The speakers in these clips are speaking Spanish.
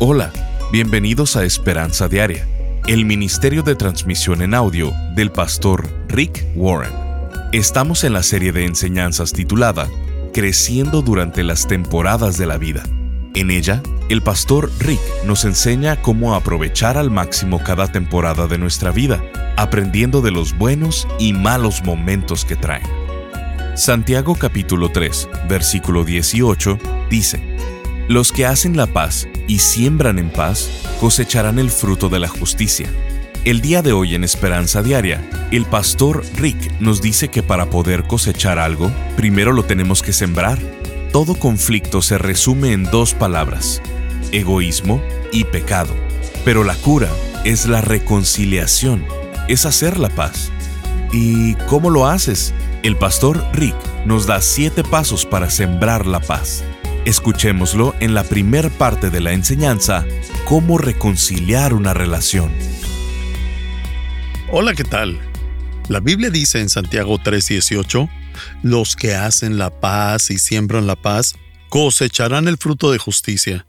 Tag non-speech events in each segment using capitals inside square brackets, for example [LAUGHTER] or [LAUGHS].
Hola, bienvenidos a Esperanza Diaria, el ministerio de transmisión en audio del pastor Rick Warren. Estamos en la serie de enseñanzas titulada Creciendo durante las temporadas de la vida. En ella, el pastor Rick nos enseña cómo aprovechar al máximo cada temporada de nuestra vida, aprendiendo de los buenos y malos momentos que traen. Santiago capítulo 3, versículo 18 dice, Los que hacen la paz y siembran en paz, cosecharán el fruto de la justicia. El día de hoy en Esperanza Diaria, el pastor Rick nos dice que para poder cosechar algo, primero lo tenemos que sembrar. Todo conflicto se resume en dos palabras, egoísmo y pecado. Pero la cura es la reconciliación, es hacer la paz. ¿Y cómo lo haces? El pastor Rick nos da siete pasos para sembrar la paz. Escuchémoslo en la primer parte de la enseñanza, cómo reconciliar una relación. Hola, ¿qué tal? La Biblia dice en Santiago 3:18, los que hacen la paz y siembran la paz, cosecharán el fruto de justicia.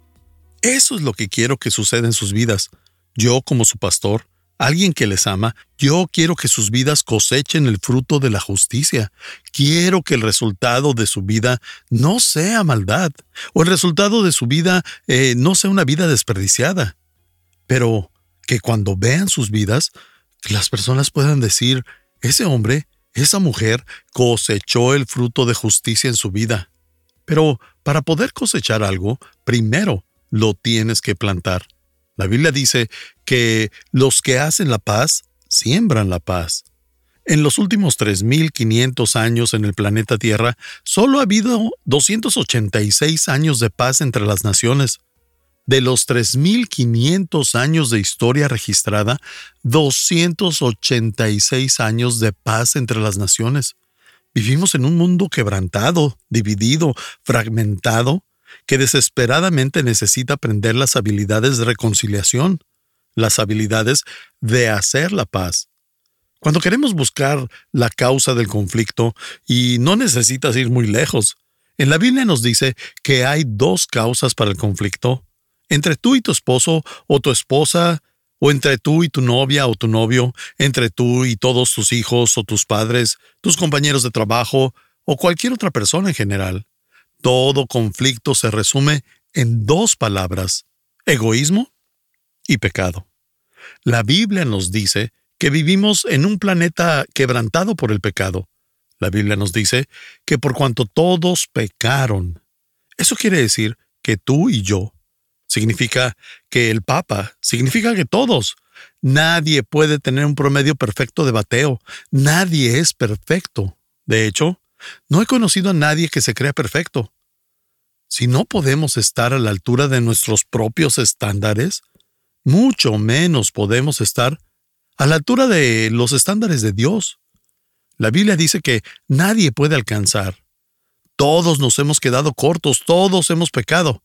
Eso es lo que quiero que suceda en sus vidas. Yo, como su pastor, alguien que les ama, yo quiero que sus vidas cosechen el fruto de la justicia. Quiero que el resultado de su vida no sea maldad, o el resultado de su vida eh, no sea una vida desperdiciada. Pero que cuando vean sus vidas, las personas puedan decir, ese hombre, esa mujer cosechó el fruto de justicia en su vida. Pero para poder cosechar algo, primero lo tienes que plantar. La Biblia dice que los que hacen la paz siembran la paz. En los últimos 3.500 años en el planeta Tierra, solo ha habido 286 años de paz entre las naciones. De los 3.500 años de historia registrada, 286 años de paz entre las naciones. Vivimos en un mundo quebrantado, dividido, fragmentado, que desesperadamente necesita aprender las habilidades de reconciliación, las habilidades de hacer la paz. Cuando queremos buscar la causa del conflicto, y no necesitas ir muy lejos, en la Biblia nos dice que hay dos causas para el conflicto, entre tú y tu esposo o tu esposa, o entre tú y tu novia o tu novio, entre tú y todos tus hijos o tus padres, tus compañeros de trabajo o cualquier otra persona en general. Todo conflicto se resume en dos palabras, egoísmo y pecado. La Biblia nos dice que vivimos en un planeta quebrantado por el pecado. La Biblia nos dice que por cuanto todos pecaron, eso quiere decir que tú y yo, significa que el Papa, significa que todos, nadie puede tener un promedio perfecto de bateo, nadie es perfecto. De hecho, no he conocido a nadie que se crea perfecto. Si no podemos estar a la altura de nuestros propios estándares, mucho menos podemos estar a la altura de los estándares de Dios. La Biblia dice que nadie puede alcanzar. Todos nos hemos quedado cortos, todos hemos pecado.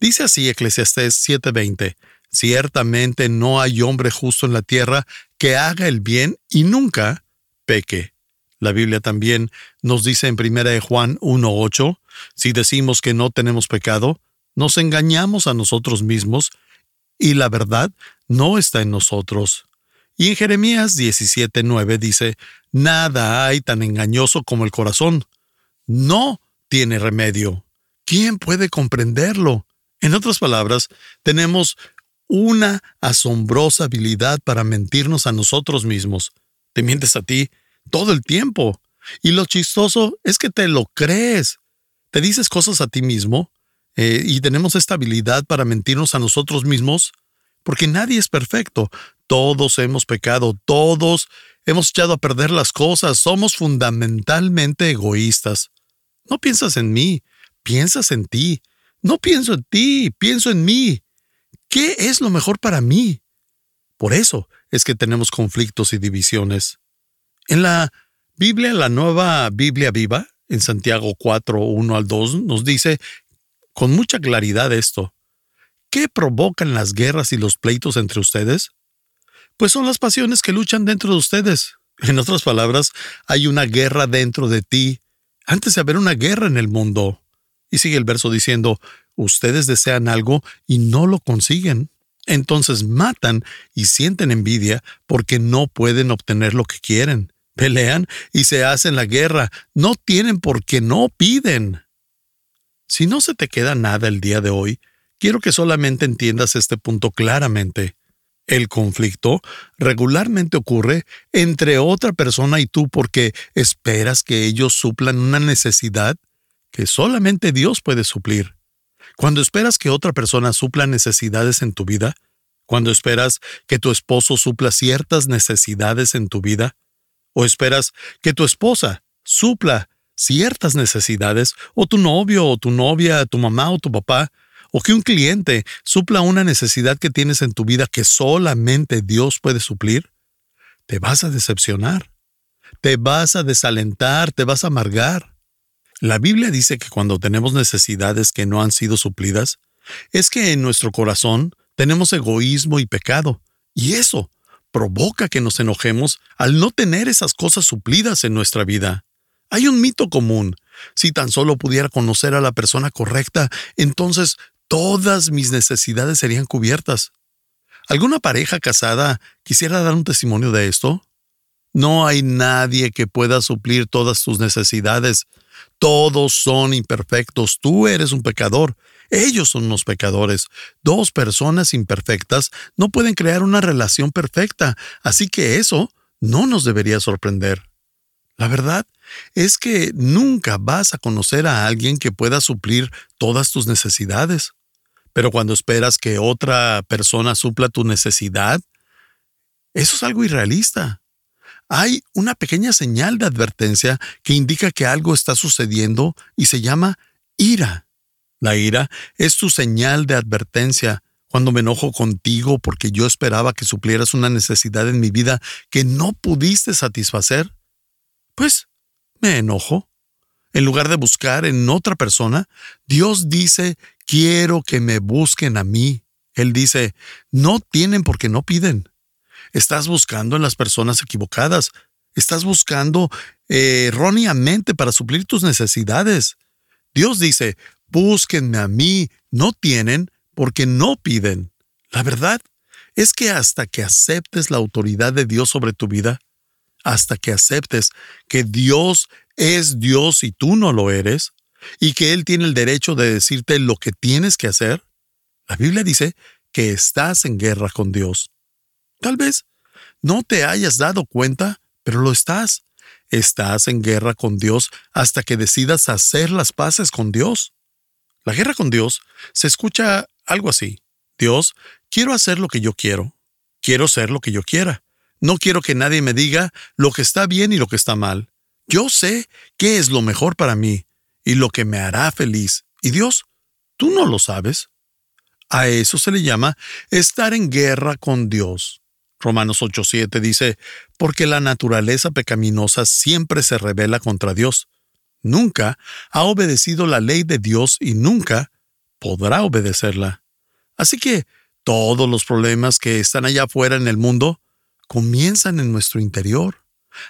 Dice así Eclesiastés 7:20, ciertamente no hay hombre justo en la tierra que haga el bien y nunca peque. La Biblia también nos dice en 1 Juan 1.8, si decimos que no tenemos pecado, nos engañamos a nosotros mismos y la verdad no está en nosotros. Y en Jeremías 17.9 dice, nada hay tan engañoso como el corazón. No tiene remedio. ¿Quién puede comprenderlo? En otras palabras, tenemos una asombrosa habilidad para mentirnos a nosotros mismos. Te mientes a ti todo el tiempo. Y lo chistoso es que te lo crees. Te dices cosas a ti mismo eh, y tenemos esta habilidad para mentirnos a nosotros mismos porque nadie es perfecto. Todos hemos pecado, todos hemos echado a perder las cosas, somos fundamentalmente egoístas. No piensas en mí, piensas en ti. No pienso en ti, pienso en mí. ¿Qué es lo mejor para mí? Por eso es que tenemos conflictos y divisiones. En la Biblia, la nueva Biblia viva, en Santiago 4, 1 al 2, nos dice con mucha claridad esto. ¿Qué provocan las guerras y los pleitos entre ustedes? Pues son las pasiones que luchan dentro de ustedes. En otras palabras, hay una guerra dentro de ti antes de haber una guerra en el mundo. Y sigue el verso diciendo, ustedes desean algo y no lo consiguen. Entonces matan y sienten envidia porque no pueden obtener lo que quieren. Pelean y se hacen la guerra. No tienen porque no piden. Si no se te queda nada el día de hoy, quiero que solamente entiendas este punto claramente. El conflicto regularmente ocurre entre otra persona y tú porque esperas que ellos suplan una necesidad que solamente Dios puede suplir. Cuando esperas que otra persona supla necesidades en tu vida, cuando esperas que tu esposo supla ciertas necesidades en tu vida, o esperas que tu esposa supla ciertas necesidades, o tu novio o tu novia, tu mamá o tu papá, o que un cliente supla una necesidad que tienes en tu vida que solamente Dios puede suplir, te vas a decepcionar, te vas a desalentar, te vas a amargar. La Biblia dice que cuando tenemos necesidades que no han sido suplidas, es que en nuestro corazón tenemos egoísmo y pecado, y eso provoca que nos enojemos al no tener esas cosas suplidas en nuestra vida. Hay un mito común. Si tan solo pudiera conocer a la persona correcta, entonces todas mis necesidades serían cubiertas. ¿Alguna pareja casada quisiera dar un testimonio de esto? No hay nadie que pueda suplir todas tus necesidades. Todos son imperfectos. Tú eres un pecador. Ellos son los pecadores. Dos personas imperfectas no pueden crear una relación perfecta. Así que eso no nos debería sorprender. La verdad es que nunca vas a conocer a alguien que pueda suplir todas tus necesidades. Pero cuando esperas que otra persona supla tu necesidad, eso es algo irrealista. Hay una pequeña señal de advertencia que indica que algo está sucediendo y se llama ira. La ira es tu señal de advertencia cuando me enojo contigo porque yo esperaba que suplieras una necesidad en mi vida que no pudiste satisfacer. Pues me enojo. En lugar de buscar en otra persona, Dios dice quiero que me busquen a mí. Él dice, no tienen porque no piden. Estás buscando en las personas equivocadas. Estás buscando eh, erróneamente para suplir tus necesidades. Dios dice, búsquenme a mí. No tienen porque no piden. La verdad es que hasta que aceptes la autoridad de Dios sobre tu vida, hasta que aceptes que Dios es Dios y tú no lo eres, y que Él tiene el derecho de decirte lo que tienes que hacer, la Biblia dice que estás en guerra con Dios. Tal vez no te hayas dado cuenta, pero lo estás. Estás en guerra con Dios hasta que decidas hacer las paces con Dios. La guerra con Dios se escucha algo así. Dios, quiero hacer lo que yo quiero. Quiero ser lo que yo quiera. No quiero que nadie me diga lo que está bien y lo que está mal. Yo sé qué es lo mejor para mí y lo que me hará feliz. Y Dios, tú no lo sabes. A eso se le llama estar en guerra con Dios. Romanos 8:7 dice, porque la naturaleza pecaminosa siempre se revela contra Dios. Nunca ha obedecido la ley de Dios y nunca podrá obedecerla. Así que todos los problemas que están allá afuera en el mundo comienzan en nuestro interior.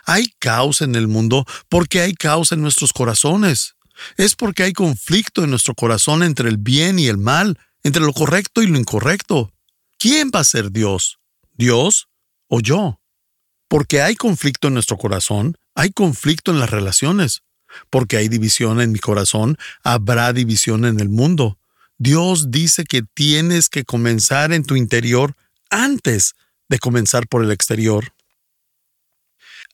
Hay caos en el mundo porque hay caos en nuestros corazones. Es porque hay conflicto en nuestro corazón entre el bien y el mal, entre lo correcto y lo incorrecto. ¿Quién va a ser Dios? ¿Dios o yo? Porque hay conflicto en nuestro corazón, hay conflicto en las relaciones. Porque hay división en mi corazón, habrá división en el mundo. Dios dice que tienes que comenzar en tu interior antes de comenzar por el exterior.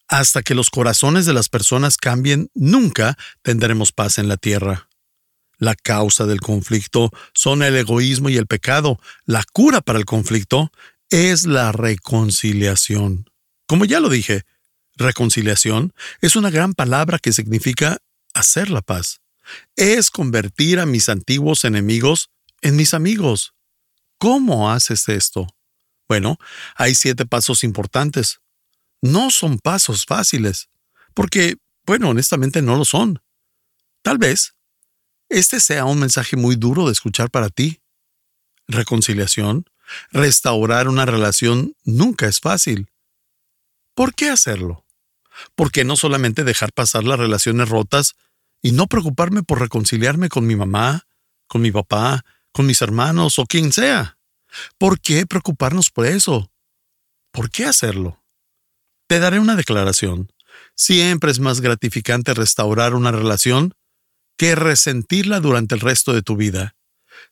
Hasta que los corazones de las personas cambien, nunca tendremos paz en la tierra. La causa del conflicto son el egoísmo y el pecado. La cura para el conflicto es la reconciliación. Como ya lo dije, reconciliación es una gran palabra que significa hacer la paz. Es convertir a mis antiguos enemigos en mis amigos. ¿Cómo haces esto? Bueno, hay siete pasos importantes. No son pasos fáciles, porque, bueno, honestamente no lo son. Tal vez este sea un mensaje muy duro de escuchar para ti. Reconciliación, restaurar una relación nunca es fácil. ¿Por qué hacerlo? ¿Por qué no solamente dejar pasar las relaciones rotas y no preocuparme por reconciliarme con mi mamá, con mi papá, con mis hermanos o quien sea. ¿Por qué preocuparnos por eso? ¿Por qué hacerlo? Te daré una declaración. Siempre es más gratificante restaurar una relación que resentirla durante el resto de tu vida.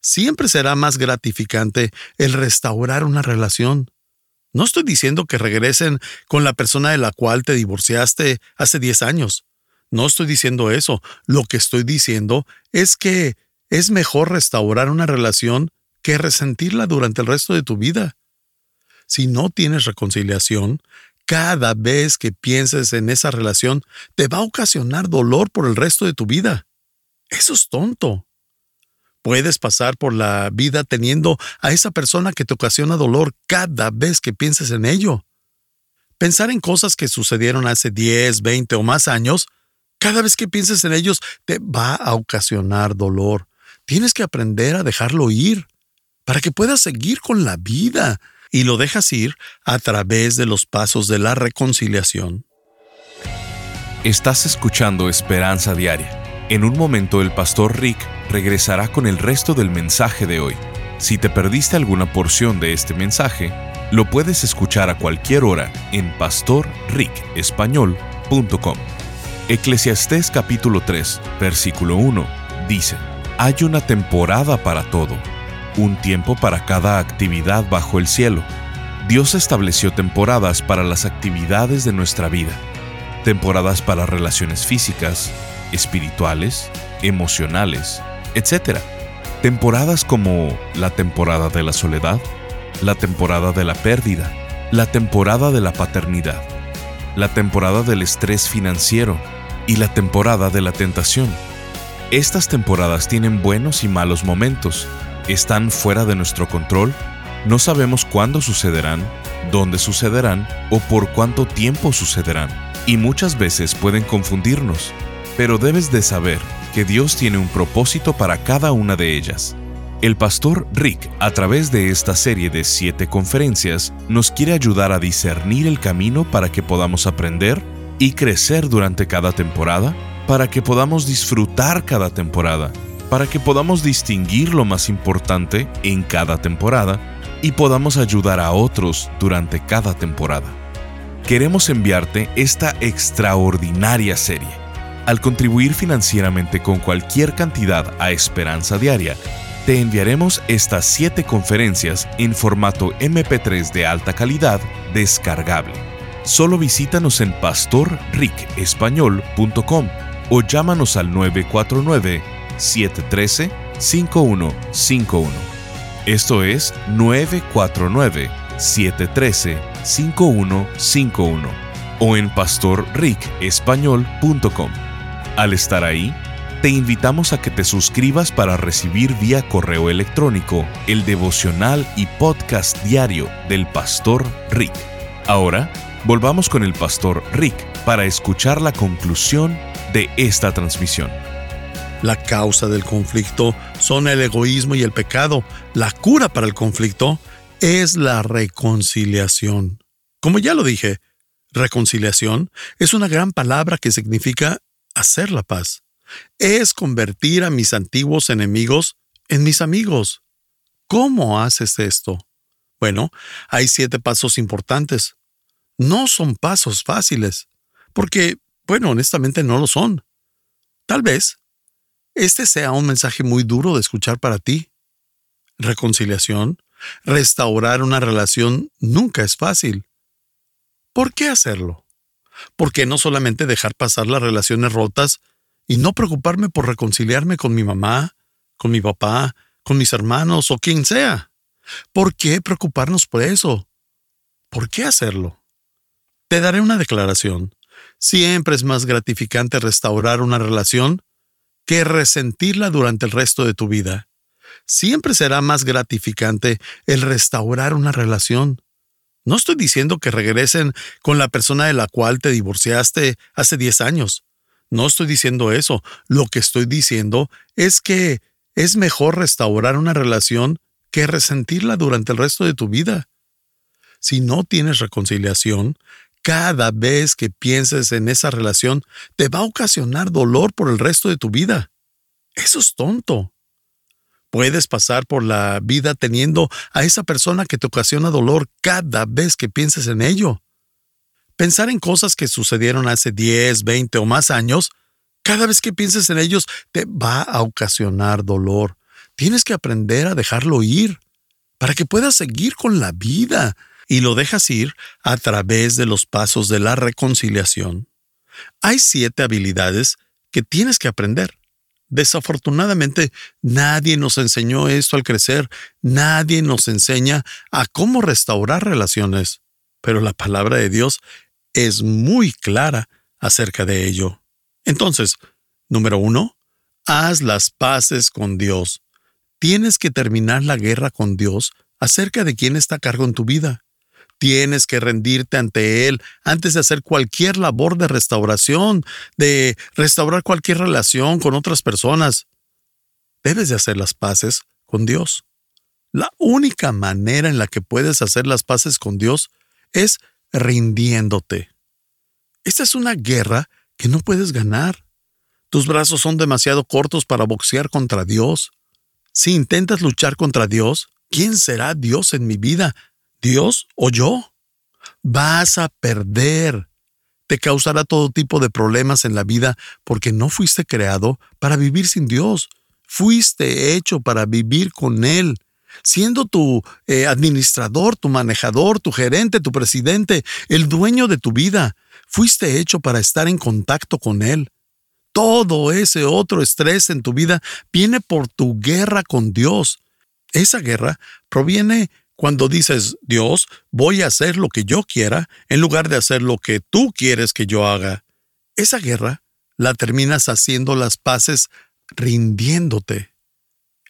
Siempre será más gratificante el restaurar una relación. No estoy diciendo que regresen con la persona de la cual te divorciaste hace 10 años. No estoy diciendo eso. Lo que estoy diciendo es que es mejor restaurar una relación que resentirla durante el resto de tu vida. Si no tienes reconciliación, cada vez que pienses en esa relación te va a ocasionar dolor por el resto de tu vida. Eso es tonto. Puedes pasar por la vida teniendo a esa persona que te ocasiona dolor cada vez que pienses en ello. Pensar en cosas que sucedieron hace 10, 20 o más años, cada vez que pienses en ellos te va a ocasionar dolor. Tienes que aprender a dejarlo ir para que puedas seguir con la vida y lo dejas ir a través de los pasos de la reconciliación. Estás escuchando Esperanza Diaria. En un momento el pastor Rick regresará con el resto del mensaje de hoy. Si te perdiste alguna porción de este mensaje, lo puedes escuchar a cualquier hora en pastorricespañol.com. Eclesiastés capítulo 3, versículo 1 dice, Hay una temporada para todo, un tiempo para cada actividad bajo el cielo. Dios estableció temporadas para las actividades de nuestra vida, temporadas para relaciones físicas, espirituales, emocionales, etc. Temporadas como la temporada de la soledad, la temporada de la pérdida, la temporada de la paternidad, la temporada del estrés financiero y la temporada de la tentación. Estas temporadas tienen buenos y malos momentos, están fuera de nuestro control, no sabemos cuándo sucederán, dónde sucederán o por cuánto tiempo sucederán, y muchas veces pueden confundirnos pero debes de saber que Dios tiene un propósito para cada una de ellas. El pastor Rick, a través de esta serie de siete conferencias, nos quiere ayudar a discernir el camino para que podamos aprender y crecer durante cada temporada, para que podamos disfrutar cada temporada, para que podamos distinguir lo más importante en cada temporada y podamos ayudar a otros durante cada temporada. Queremos enviarte esta extraordinaria serie al contribuir financieramente con cualquier cantidad a Esperanza Diaria, te enviaremos estas 7 conferencias en formato MP3 de alta calidad descargable. Solo visítanos en pastorricespañol.com o llámanos al 949-713-5151. Esto es 949-713-5151 o en pastorricespañol.com. Al estar ahí, te invitamos a que te suscribas para recibir vía correo electrónico el devocional y podcast diario del pastor Rick. Ahora, volvamos con el pastor Rick para escuchar la conclusión de esta transmisión. La causa del conflicto son el egoísmo y el pecado. La cura para el conflicto es la reconciliación. Como ya lo dije, reconciliación es una gran palabra que significa hacer la paz. Es convertir a mis antiguos enemigos en mis amigos. ¿Cómo haces esto? Bueno, hay siete pasos importantes. No son pasos fáciles, porque, bueno, honestamente no lo son. Tal vez este sea un mensaje muy duro de escuchar para ti. Reconciliación, restaurar una relación nunca es fácil. ¿Por qué hacerlo? ¿Por qué no solamente dejar pasar las relaciones rotas y no preocuparme por reconciliarme con mi mamá, con mi papá, con mis hermanos o quien sea? ¿Por qué preocuparnos por eso? ¿Por qué hacerlo? Te daré una declaración. Siempre es más gratificante restaurar una relación que resentirla durante el resto de tu vida. Siempre será más gratificante el restaurar una relación no estoy diciendo que regresen con la persona de la cual te divorciaste hace 10 años. No estoy diciendo eso. Lo que estoy diciendo es que es mejor restaurar una relación que resentirla durante el resto de tu vida. Si no tienes reconciliación, cada vez que pienses en esa relación te va a ocasionar dolor por el resto de tu vida. Eso es tonto. Puedes pasar por la vida teniendo a esa persona que te ocasiona dolor cada vez que pienses en ello. Pensar en cosas que sucedieron hace 10, 20 o más años, cada vez que pienses en ellos te va a ocasionar dolor. Tienes que aprender a dejarlo ir para que puedas seguir con la vida y lo dejas ir a través de los pasos de la reconciliación. Hay siete habilidades que tienes que aprender. Desafortunadamente, nadie nos enseñó esto al crecer, nadie nos enseña a cómo restaurar relaciones, pero la palabra de Dios es muy clara acerca de ello. Entonces, número uno, haz las paces con Dios. Tienes que terminar la guerra con Dios acerca de quién está a cargo en tu vida. Tienes que rendirte ante Él antes de hacer cualquier labor de restauración, de restaurar cualquier relación con otras personas. Debes de hacer las paces con Dios. La única manera en la que puedes hacer las paces con Dios es rindiéndote. Esta es una guerra que no puedes ganar. Tus brazos son demasiado cortos para boxear contra Dios. Si intentas luchar contra Dios, ¿quién será Dios en mi vida? Dios o yo. Vas a perder. Te causará todo tipo de problemas en la vida porque no fuiste creado para vivir sin Dios. Fuiste hecho para vivir con Él. Siendo tu eh, administrador, tu manejador, tu gerente, tu presidente, el dueño de tu vida, fuiste hecho para estar en contacto con Él. Todo ese otro estrés en tu vida viene por tu guerra con Dios. Esa guerra proviene cuando dices, Dios, voy a hacer lo que yo quiera en lugar de hacer lo que tú quieres que yo haga, esa guerra la terminas haciendo las paces rindiéndote.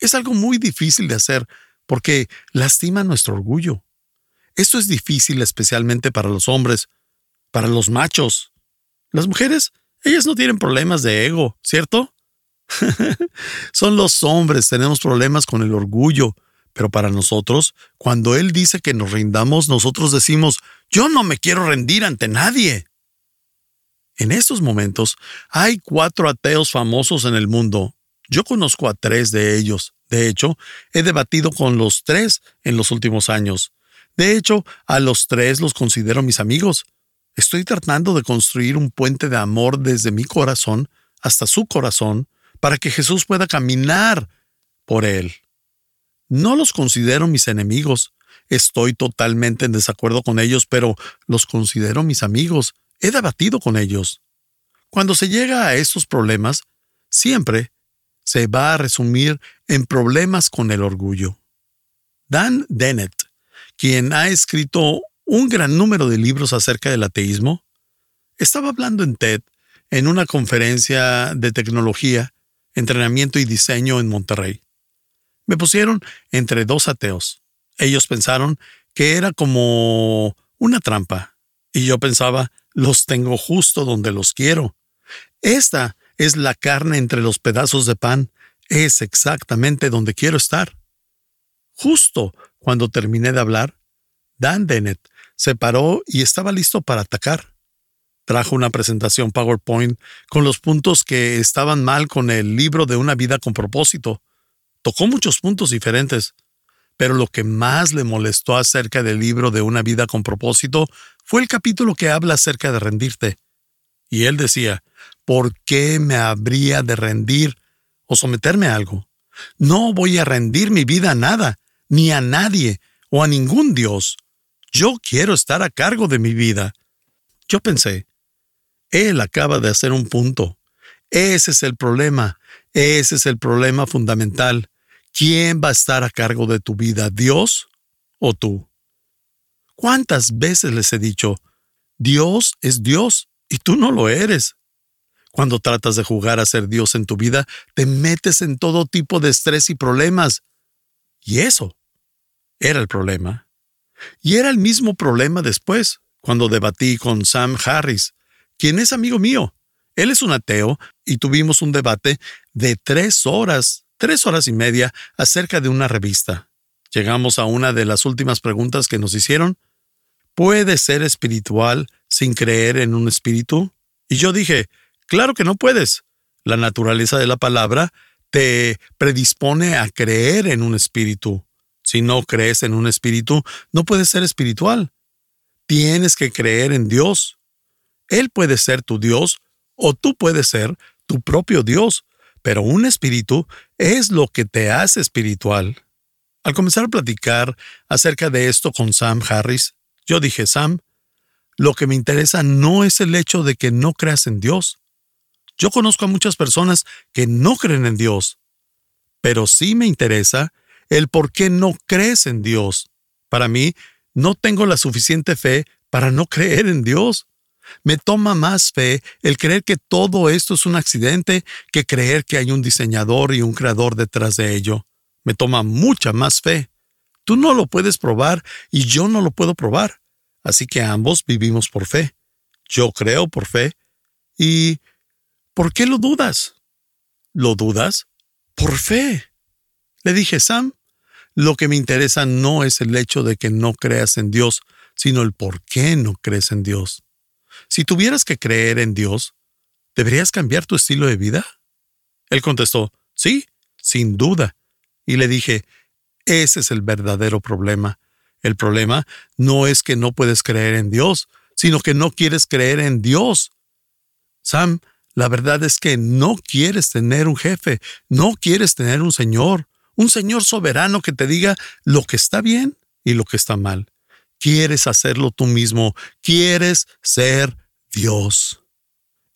Es algo muy difícil de hacer porque lastima nuestro orgullo. Esto es difícil especialmente para los hombres, para los machos. Las mujeres, ellas no tienen problemas de ego, ¿cierto? [LAUGHS] Son los hombres, tenemos problemas con el orgullo, pero para nosotros, cuando Él dice que nos rindamos, nosotros decimos, yo no me quiero rendir ante nadie. En estos momentos hay cuatro ateos famosos en el mundo. Yo conozco a tres de ellos. De hecho, he debatido con los tres en los últimos años. De hecho, a los tres los considero mis amigos. Estoy tratando de construir un puente de amor desde mi corazón hasta su corazón para que Jesús pueda caminar por él. No los considero mis enemigos. Estoy totalmente en desacuerdo con ellos, pero los considero mis amigos. He debatido con ellos. Cuando se llega a estos problemas, siempre se va a resumir en problemas con el orgullo. Dan Dennett, quien ha escrito un gran número de libros acerca del ateísmo, estaba hablando en TED en una conferencia de tecnología, entrenamiento y diseño en Monterrey. Me pusieron entre dos ateos. Ellos pensaron que era como una trampa, y yo pensaba, los tengo justo donde los quiero. Esta es la carne entre los pedazos de pan, es exactamente donde quiero estar. Justo cuando terminé de hablar, Dan Dennett se paró y estaba listo para atacar. Trajo una presentación PowerPoint con los puntos que estaban mal con el libro de una vida con propósito. Tocó muchos puntos diferentes, pero lo que más le molestó acerca del libro de una vida con propósito fue el capítulo que habla acerca de rendirte. Y él decía, ¿por qué me habría de rendir o someterme a algo? No voy a rendir mi vida a nada, ni a nadie o a ningún Dios. Yo quiero estar a cargo de mi vida. Yo pensé, él acaba de hacer un punto. Ese es el problema. Ese es el problema fundamental. ¿Quién va a estar a cargo de tu vida, Dios o tú? ¿Cuántas veces les he dicho, Dios es Dios y tú no lo eres? Cuando tratas de jugar a ser Dios en tu vida, te metes en todo tipo de estrés y problemas. Y eso era el problema. Y era el mismo problema después, cuando debatí con Sam Harris, quien es amigo mío. Él es un ateo y tuvimos un debate de tres horas tres horas y media acerca de una revista. Llegamos a una de las últimas preguntas que nos hicieron. ¿Puede ser espiritual sin creer en un espíritu? Y yo dije, claro que no puedes. La naturaleza de la palabra te predispone a creer en un espíritu. Si no crees en un espíritu, no puedes ser espiritual. Tienes que creer en Dios. Él puede ser tu Dios o tú puedes ser tu propio Dios, pero un espíritu es lo que te hace espiritual. Al comenzar a platicar acerca de esto con Sam Harris, yo dije, Sam, lo que me interesa no es el hecho de que no creas en Dios. Yo conozco a muchas personas que no creen en Dios, pero sí me interesa el por qué no crees en Dios. Para mí, no tengo la suficiente fe para no creer en Dios. Me toma más fe el creer que todo esto es un accidente que creer que hay un diseñador y un creador detrás de ello me toma mucha más fe. Tú no lo puedes probar y yo no lo puedo probar. Así que ambos vivimos por fe. Yo creo por fe. ¿Y por qué lo dudas? ¿Lo dudas? Por fe. Le dije, Sam, lo que me interesa no es el hecho de que no creas en Dios, sino el por qué no crees en Dios. Si tuvieras que creer en Dios, ¿deberías cambiar tu estilo de vida? Él contestó, sí, sin duda. Y le dije, ese es el verdadero problema. El problema no es que no puedes creer en Dios, sino que no quieres creer en Dios. Sam, la verdad es que no quieres tener un jefe, no quieres tener un Señor, un Señor soberano que te diga lo que está bien y lo que está mal. Quieres hacerlo tú mismo, quieres ser Dios.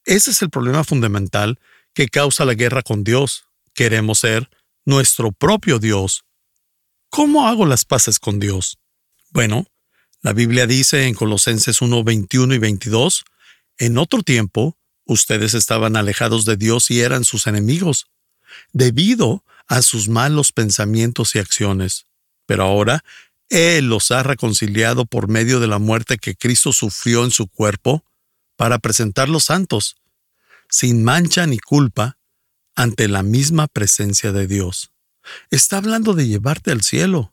Ese es el problema fundamental que causa la guerra con Dios. Queremos ser nuestro propio Dios. ¿Cómo hago las paces con Dios? Bueno, la Biblia dice en Colosenses 1, 21 y 22, en otro tiempo, ustedes estaban alejados de Dios y eran sus enemigos, debido a sus malos pensamientos y acciones. Pero ahora, Él los ha reconciliado por medio de la muerte que Cristo sufrió en su cuerpo, para presentarlos santos, sin mancha ni culpa, ante la misma presencia de Dios. Está hablando de llevarte al cielo.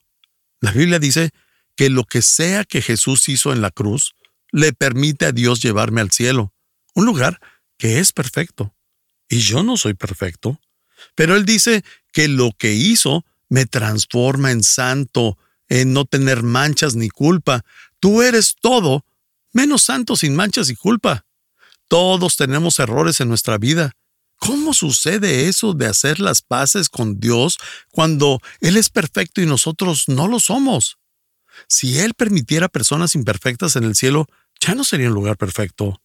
La Biblia dice que lo que sea que Jesús hizo en la cruz le permite a Dios llevarme al cielo, un lugar que es perfecto. Y yo no soy perfecto. Pero Él dice que lo que hizo me transforma en santo, en no tener manchas ni culpa. Tú eres todo, menos santo sin manchas y culpa. Todos tenemos errores en nuestra vida, ¿Cómo sucede eso de hacer las paces con Dios cuando Él es perfecto y nosotros no lo somos? Si Él permitiera personas imperfectas en el cielo, ya no sería un lugar perfecto.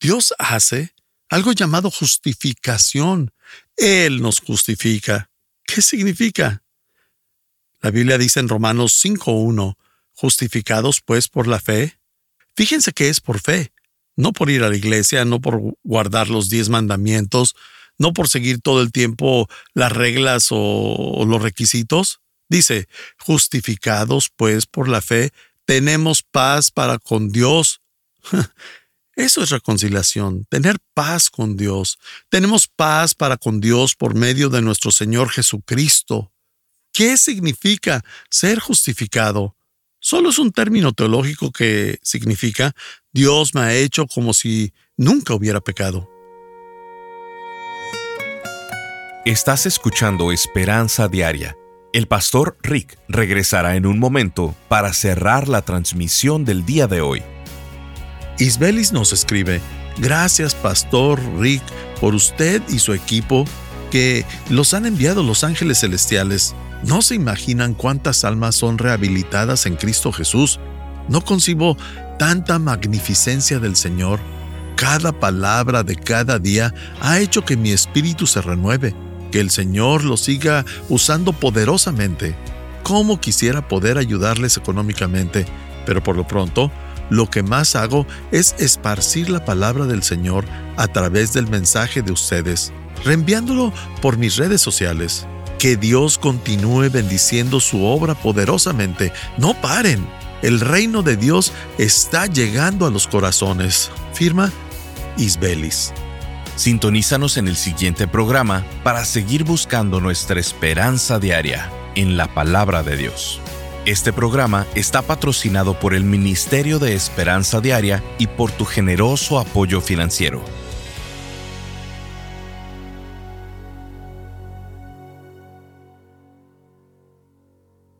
Dios hace algo llamado justificación. Él nos justifica. ¿Qué significa? La Biblia dice en Romanos 5.1, justificados pues por la fe. Fíjense que es por fe no por ir a la iglesia, no por guardar los diez mandamientos, no por seguir todo el tiempo las reglas o, los requisitos. Dice, justificados pues por la fe, tenemos paz para con Dios. [LAUGHS] Eso es reconciliación, tener paz con Dios. Tenemos paz para con Dios por medio de nuestro Señor Jesucristo. ¿Qué significa ser justificado? Solo es un término teológico que significa Dios me ha hecho como si nunca hubiera pecado. Estás escuchando Esperanza Diaria. El pastor Rick regresará en un momento para cerrar la transmisión del día de hoy. Isbelis nos escribe, gracias pastor Rick por usted y su equipo que los han enviado los ángeles celestiales. No se imaginan cuántas almas son rehabilitadas en Cristo Jesús. No concibo tanta magnificencia del Señor, cada palabra de cada día ha hecho que mi espíritu se renueve, que el Señor lo siga usando poderosamente. Cómo quisiera poder ayudarles económicamente, pero por lo pronto, lo que más hago es esparcir la palabra del Señor a través del mensaje de ustedes, reenviándolo por mis redes sociales. Que Dios continúe bendiciendo su obra poderosamente. No paren. El reino de Dios está llegando a los corazones. Firma Isbelis. Sintonízanos en el siguiente programa para seguir buscando nuestra esperanza diaria en la palabra de Dios. Este programa está patrocinado por el Ministerio de Esperanza Diaria y por tu generoso apoyo financiero.